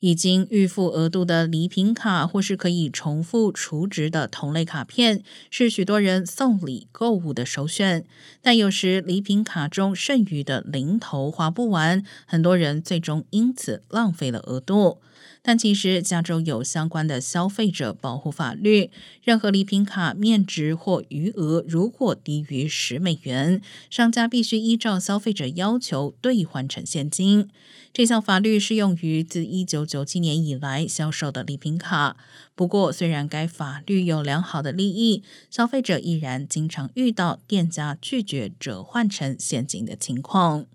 已经预付额度的礼品卡，或是可以重复储值的同类卡片，是许多人送礼购物的首选。但有时礼品卡中剩余的零头花不完，很多人最终因此浪费了额度。但其实，加州有相关的消费者保护法律，任何礼品卡面值或余额如果低于十美元，商家必须依照消费者要求兑换成现金。这项法律适用于自一九九七年以来销售的礼品卡。不过，虽然该法律有良好的利益，消费者依然经常遇到店家拒绝折换成现金的情况。